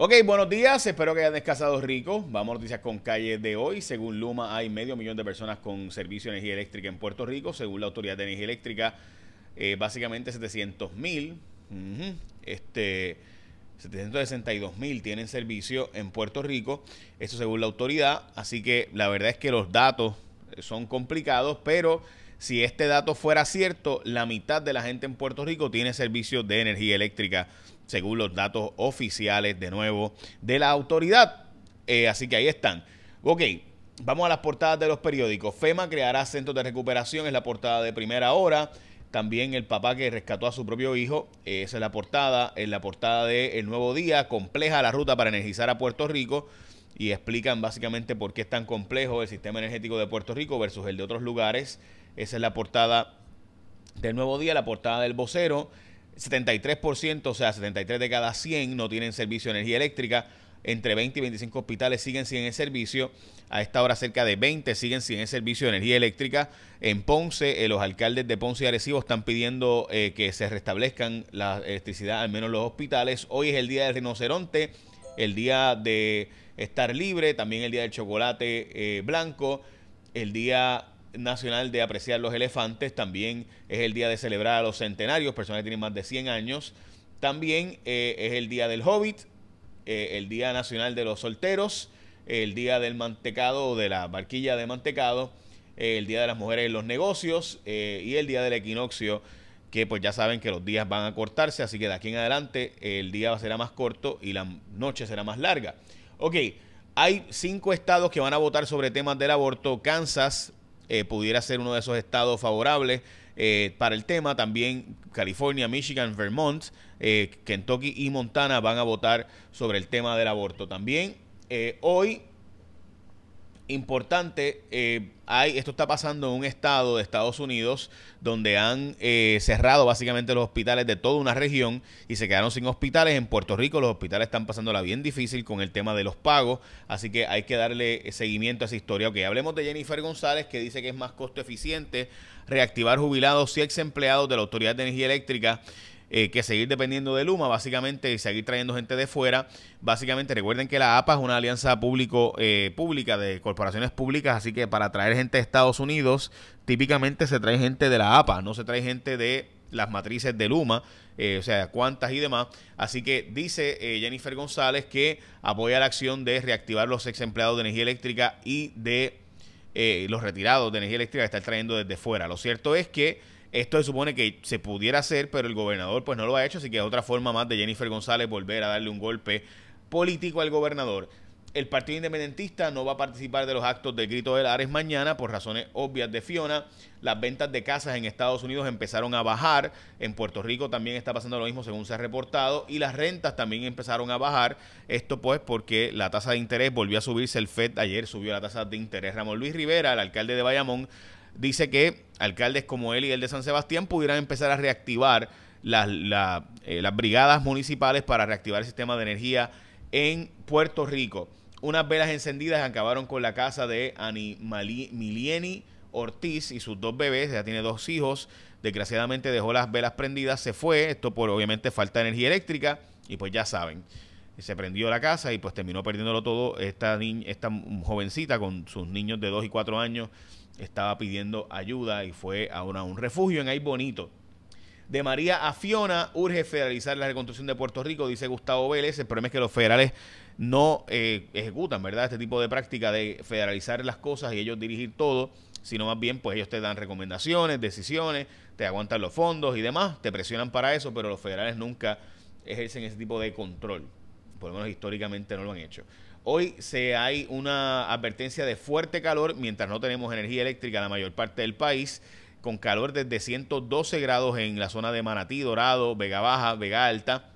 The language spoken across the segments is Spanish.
Ok, buenos días, espero que hayan descansado rico. Vamos a noticias con calle de hoy. Según Luma, hay medio millón de personas con servicio de energía eléctrica en Puerto Rico. Según la Autoridad de Energía Eléctrica, eh, básicamente 700 mil, este, 762 mil tienen servicio en Puerto Rico. Eso según la autoridad. Así que la verdad es que los datos son complicados, pero si este dato fuera cierto, la mitad de la gente en Puerto Rico tiene servicio de energía eléctrica según los datos oficiales de nuevo de la autoridad. Eh, así que ahí están. Ok, vamos a las portadas de los periódicos. FEMA creará centros de recuperación, es la portada de primera hora. También el papá que rescató a su propio hijo, eh, esa es la portada. En la portada de El Nuevo Día, compleja la ruta para energizar a Puerto Rico. Y explican básicamente por qué es tan complejo el sistema energético de Puerto Rico versus el de otros lugares. Esa es la portada del Nuevo Día, la portada del vocero. 73%, o sea, 73 de cada 100 no tienen servicio de energía eléctrica. Entre 20 y 25 hospitales siguen sin el servicio. A esta hora cerca de 20 siguen sin el servicio de energía eléctrica. En Ponce, eh, los alcaldes de Ponce y Arecibo están pidiendo eh, que se restablezcan la electricidad, al menos los hospitales. Hoy es el día del rinoceronte, el día de estar libre, también el día del chocolate eh, blanco, el día nacional de apreciar los elefantes, también es el día de celebrar a los centenarios, personas que tienen más de 100 años, también eh, es el día del hobbit, eh, el día nacional de los solteros, el día del mantecado o de la barquilla de mantecado, el día de las mujeres en los negocios eh, y el día del equinoccio, que pues ya saben que los días van a cortarse, así que de aquí en adelante el día será más corto y la noche será más larga. Ok, hay cinco estados que van a votar sobre temas del aborto. Kansas, eh, pudiera ser uno de esos estados favorables eh, para el tema. También California, Michigan, Vermont, eh, Kentucky y Montana van a votar sobre el tema del aborto. También hoy importante, eh, hay, esto está pasando en un estado de Estados Unidos donde han eh, cerrado básicamente los hospitales de toda una región y se quedaron sin hospitales. En Puerto Rico los hospitales están pasándola bien difícil con el tema de los pagos, así que hay que darle seguimiento a esa historia. Ok, hablemos de Jennifer González que dice que es más costo eficiente reactivar jubilados y ex empleados de la Autoridad de Energía Eléctrica eh, que seguir dependiendo de Luma, básicamente, y seguir trayendo gente de fuera. Básicamente, recuerden que la APA es una alianza público, eh, pública de corporaciones públicas, así que para traer gente de Estados Unidos, típicamente se trae gente de la APA, no se trae gente de las matrices de Luma, eh, o sea, cuántas y demás. Así que dice Jennifer González que apoya la acción de reactivar los ex empleados de energía eléctrica y de los retirados de energía eléctrica que están trayendo desde fuera. Lo cierto es que esto se supone que se pudiera hacer, pero el gobernador pues no lo ha hecho, así que es otra forma más de Jennifer González volver a darle un golpe político al gobernador. El Partido Independentista no va a participar de los actos del Grito de Ares mañana por razones obvias de Fiona. Las ventas de casas en Estados Unidos empezaron a bajar. En Puerto Rico también está pasando lo mismo según se ha reportado. Y las rentas también empezaron a bajar. Esto pues porque la tasa de interés volvió a subirse. El FED ayer subió la tasa de interés. Ramón Luis Rivera, el alcalde de Bayamón, dice que alcaldes como él y el de San Sebastián pudieran empezar a reactivar las, eh, las brigadas municipales para reactivar el sistema de energía en Puerto Rico. Unas velas encendidas acabaron con la casa de Ani Milieni Ortiz y sus dos bebés. Ella tiene dos hijos. Desgraciadamente dejó las velas prendidas, se fue. Esto por obviamente falta de energía eléctrica. Y pues ya saben, se prendió la casa y pues terminó perdiéndolo todo. Esta, niña, esta jovencita con sus niños de 2 y 4 años estaba pidiendo ayuda y fue a, un refugio en Ay Bonito. De María a Fiona, urge federalizar la reconstrucción de Puerto Rico, dice Gustavo Vélez. El problema es que los federales no eh, ejecutan, ¿verdad? Este tipo de práctica de federalizar las cosas y ellos dirigir todo, sino más bien, pues ellos te dan recomendaciones, decisiones, te aguantan los fondos y demás, te presionan para eso, pero los federales nunca ejercen ese tipo de control. Por lo menos históricamente no lo han hecho. Hoy se hay una advertencia de fuerte calor mientras no tenemos energía eléctrica en la mayor parte del país, con calor desde 112 grados en la zona de Manatí, Dorado, Vega Baja, Vega Alta,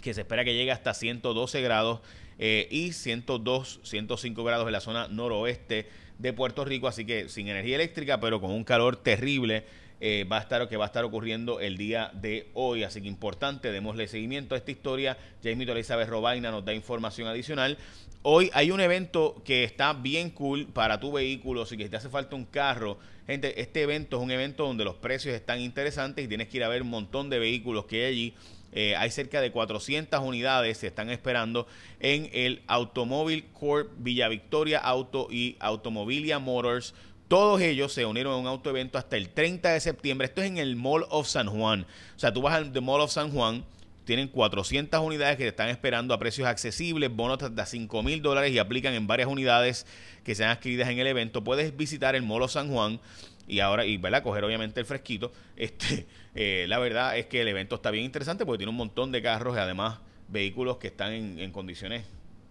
que se espera que llegue hasta 112 grados eh, y 102, 105 grados en la zona noroeste de Puerto Rico, así que sin energía eléctrica, pero con un calor terrible eh, va a estar que va a estar ocurriendo el día de hoy. Así que importante, démosle seguimiento a esta historia. Jamie Elizabeth Robaina nos da información adicional. Hoy hay un evento que está bien cool para tu vehículo. Si te hace falta un carro, gente, este evento es un evento donde los precios están interesantes y tienes que ir a ver un montón de vehículos que hay allí. Eh, hay cerca de 400 unidades que están esperando en el Automóvil Corp Villa Victoria Auto y Automobilia Motors. Todos ellos se unieron a un autoevento hasta el 30 de septiembre. Esto es en el Mall of San Juan. O sea, tú vas al Mall of San Juan, tienen 400 unidades que te están esperando a precios accesibles, bonos hasta 5 mil dólares y aplican en varias unidades que sean adquiridas en el evento. Puedes visitar el Mall of San Juan y ahora, y ¿verdad? coger obviamente el fresquito. Este, eh, la verdad es que el evento está bien interesante porque tiene un montón de carros y además vehículos que están en, condiciones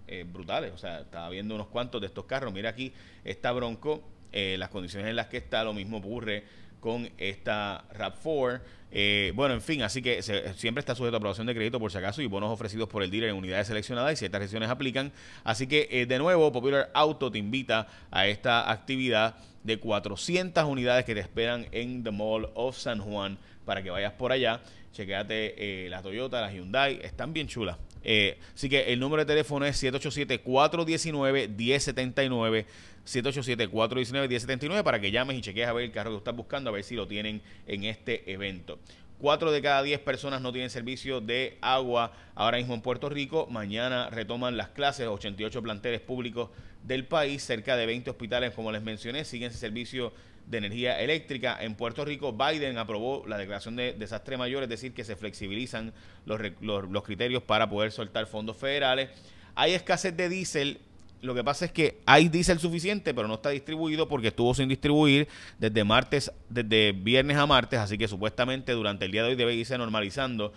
eh, brutales. O sea, estaba viendo unos cuantos de estos carros. Mira aquí, esta Bronco, eh, las condiciones en las que está, lo mismo ocurre con esta RAP4. Eh, bueno, en fin, así que siempre está sujeto a aprobación de crédito por si acaso y bonos ofrecidos por el dealer en unidades seleccionadas y ciertas restricciones aplican. Así que, eh, de nuevo, Popular Auto te invita a esta actividad de 400 unidades que te esperan en The Mall of San Juan para que vayas por allá. Chequéate eh, las Toyota, las Hyundai, están bien chulas. Eh, así que el número de teléfono es 787-419-1079. 787-419-1079 para que llames y cheques a ver el carro que estás buscando, a ver si lo tienen en este evento. Cuatro de cada diez personas no tienen servicio de agua ahora mismo en Puerto Rico. Mañana retoman las clases, 88 planteles públicos del país, cerca de 20 hospitales, como les mencioné, siguen ese servicio de energía eléctrica en Puerto Rico. Biden aprobó la declaración de desastre mayor, es decir, que se flexibilizan los, los, criterios para poder soltar fondos federales. Hay escasez de diésel. Lo que pasa es que hay diésel suficiente, pero no está distribuido porque estuvo sin distribuir desde martes, desde viernes a martes, así que supuestamente durante el día de hoy debe irse normalizando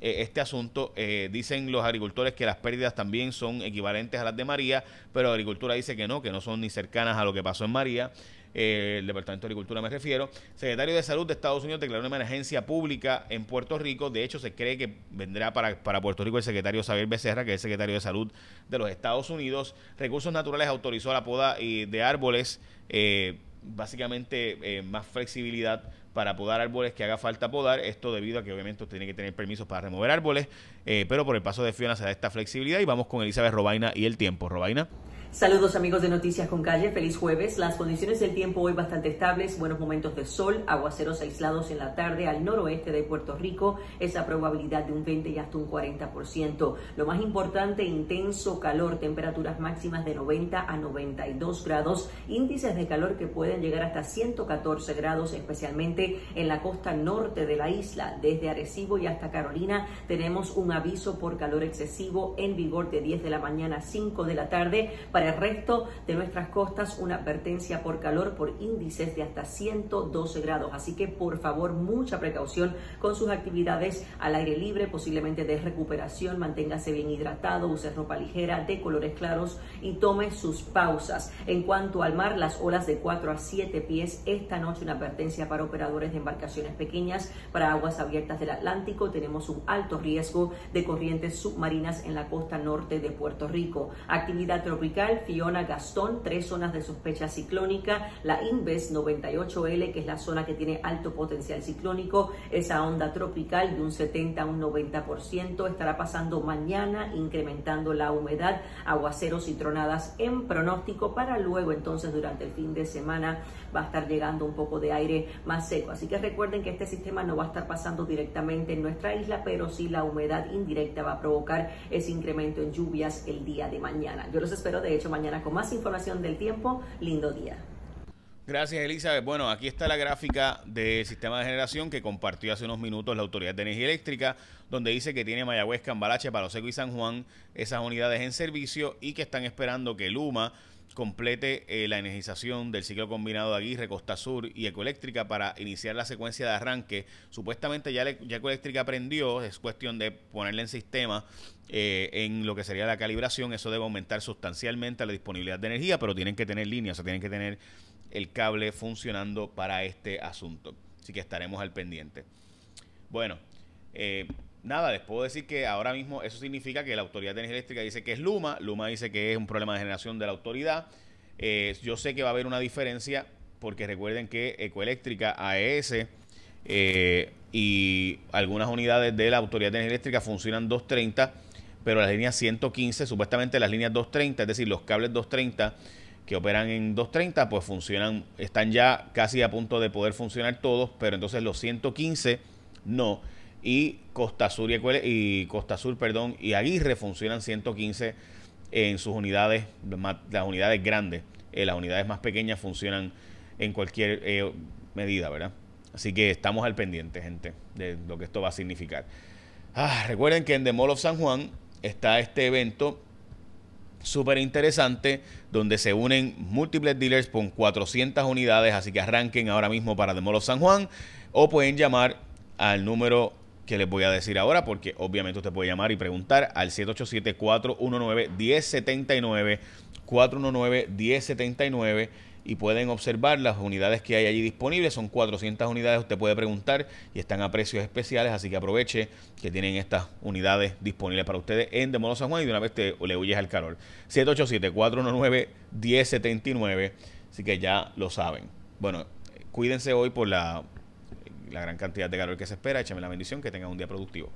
eh, este asunto. Eh, dicen los agricultores que las pérdidas también son equivalentes a las de María, pero la agricultura dice que no, que no son ni cercanas a lo que pasó en María. Eh, el Departamento de Agricultura me refiero. Secretario de Salud de Estados Unidos declaró una emergencia pública en Puerto Rico. De hecho, se cree que vendrá para, para Puerto Rico el secretario Xavier Becerra, que es el secretario de Salud de los Estados Unidos. Recursos Naturales autorizó la poda eh, de árboles, eh, básicamente más flexibilidad para podar árboles que haga falta podar. Esto debido a que obviamente usted tiene que tener permisos para remover árboles, pero por el paso de Fiona se da esta flexibilidad y vamos con Elizabeth Robaina y el tiempo. Robaina. Saludos amigos de Noticias con Calle, feliz jueves. Las condiciones del tiempo hoy bastante estables, buenos momentos de sol, aguaceros aislados en la tarde al noroeste de Puerto Rico, esa probabilidad de un 20 y hasta un 40%. Lo más importante, intenso calor, temperaturas máximas de 90 a 92 grados, índices de calor que pueden llegar hasta 114 grados, especialmente en la costa norte de la isla. Desde Arecibo y hasta Carolina tenemos un aviso por calor excesivo en vigor de 10 de la mañana a 5 de la tarde. Para el resto de nuestras costas, una advertencia por calor por índices de hasta 112 grados. Así que por favor, mucha precaución con sus actividades al aire libre, posiblemente de recuperación. Manténgase bien hidratado, use ropa ligera de colores claros y tome sus pausas. En cuanto al mar, las olas de 4 a 7 pies. Esta noche una advertencia para operadores de embarcaciones pequeñas para aguas abiertas del Atlántico. Tenemos un alto riesgo de corrientes submarinas en la costa norte de Puerto Rico. Actividad tropical Fiona Gastón, tres zonas de sospecha ciclónica, la Inves 98L, que es la zona que tiene alto potencial ciclónico, esa onda tropical de un 70 a un 90%, estará pasando mañana, incrementando la humedad, aguaceros y tronadas en pronóstico para luego entonces durante el fin de semana va a estar llegando un poco de aire más seco. Así que recuerden que este sistema no va a estar pasando directamente en nuestra isla, pero sí la humedad indirecta va a provocar ese incremento en lluvias el día de mañana. Yo los espero de hecho mañana con más información del tiempo. Lindo día. Gracias, Elizabeth. Bueno, aquí está la gráfica del sistema de generación que compartió hace unos minutos la Autoridad de Energía Eléctrica, donde dice que tiene Mayagüez, Cambalache, Palo Seco y San Juan esas unidades en servicio y que están esperando que Luma complete eh, la energización del ciclo combinado de Aguirre, Costa Sur y Ecoeléctrica para iniciar la secuencia de arranque. Supuestamente ya, Ecoeléctrica aprendió, es cuestión de ponerle en sistema eh, en lo que sería la calibración. Eso debe aumentar sustancialmente la disponibilidad de energía, pero tienen que tener líneas, o sea, tienen que tener el cable funcionando para este asunto. Así que estaremos al pendiente. Bueno, eh, nada, les puedo decir que ahora mismo eso significa que la Autoridad de Energía Eléctrica dice que es Luma, Luma dice que es un problema de generación de la autoridad. Eh, yo sé que va a haber una diferencia porque recuerden que Ecoeléctrica, AES eh, y algunas unidades de la Autoridad de Energía Eléctrica funcionan 230, pero las líneas 115, supuestamente las líneas 230, es decir, los cables 230 que operan en 230, pues funcionan, están ya casi a punto de poder funcionar todos, pero entonces los 115 no. Y Costa Sur y, y perdón, y Aguirre funcionan 115 en sus unidades, las unidades grandes. Eh, las unidades más pequeñas funcionan en cualquier eh, medida, ¿verdad? Así que estamos al pendiente, gente, de lo que esto va a significar. Ah, recuerden que en The Mall of San Juan está este evento súper interesante donde se unen múltiples dealers con 400 unidades, así que arranquen ahora mismo para The Mall of San Juan o pueden llamar al número que les voy a decir ahora, porque obviamente usted puede llamar y preguntar al 787-419-1079, 419-1079 y pueden observar las unidades que hay allí disponibles. Son 400 unidades, usted puede preguntar y están a precios especiales, así que aproveche que tienen estas unidades disponibles para ustedes en Demono San Juan y de una vez te, le huyes al calor. 787-419-1079, así que ya lo saben. Bueno, cuídense hoy por la, la gran cantidad de calor que se espera. Échame la bendición, que tengan un día productivo.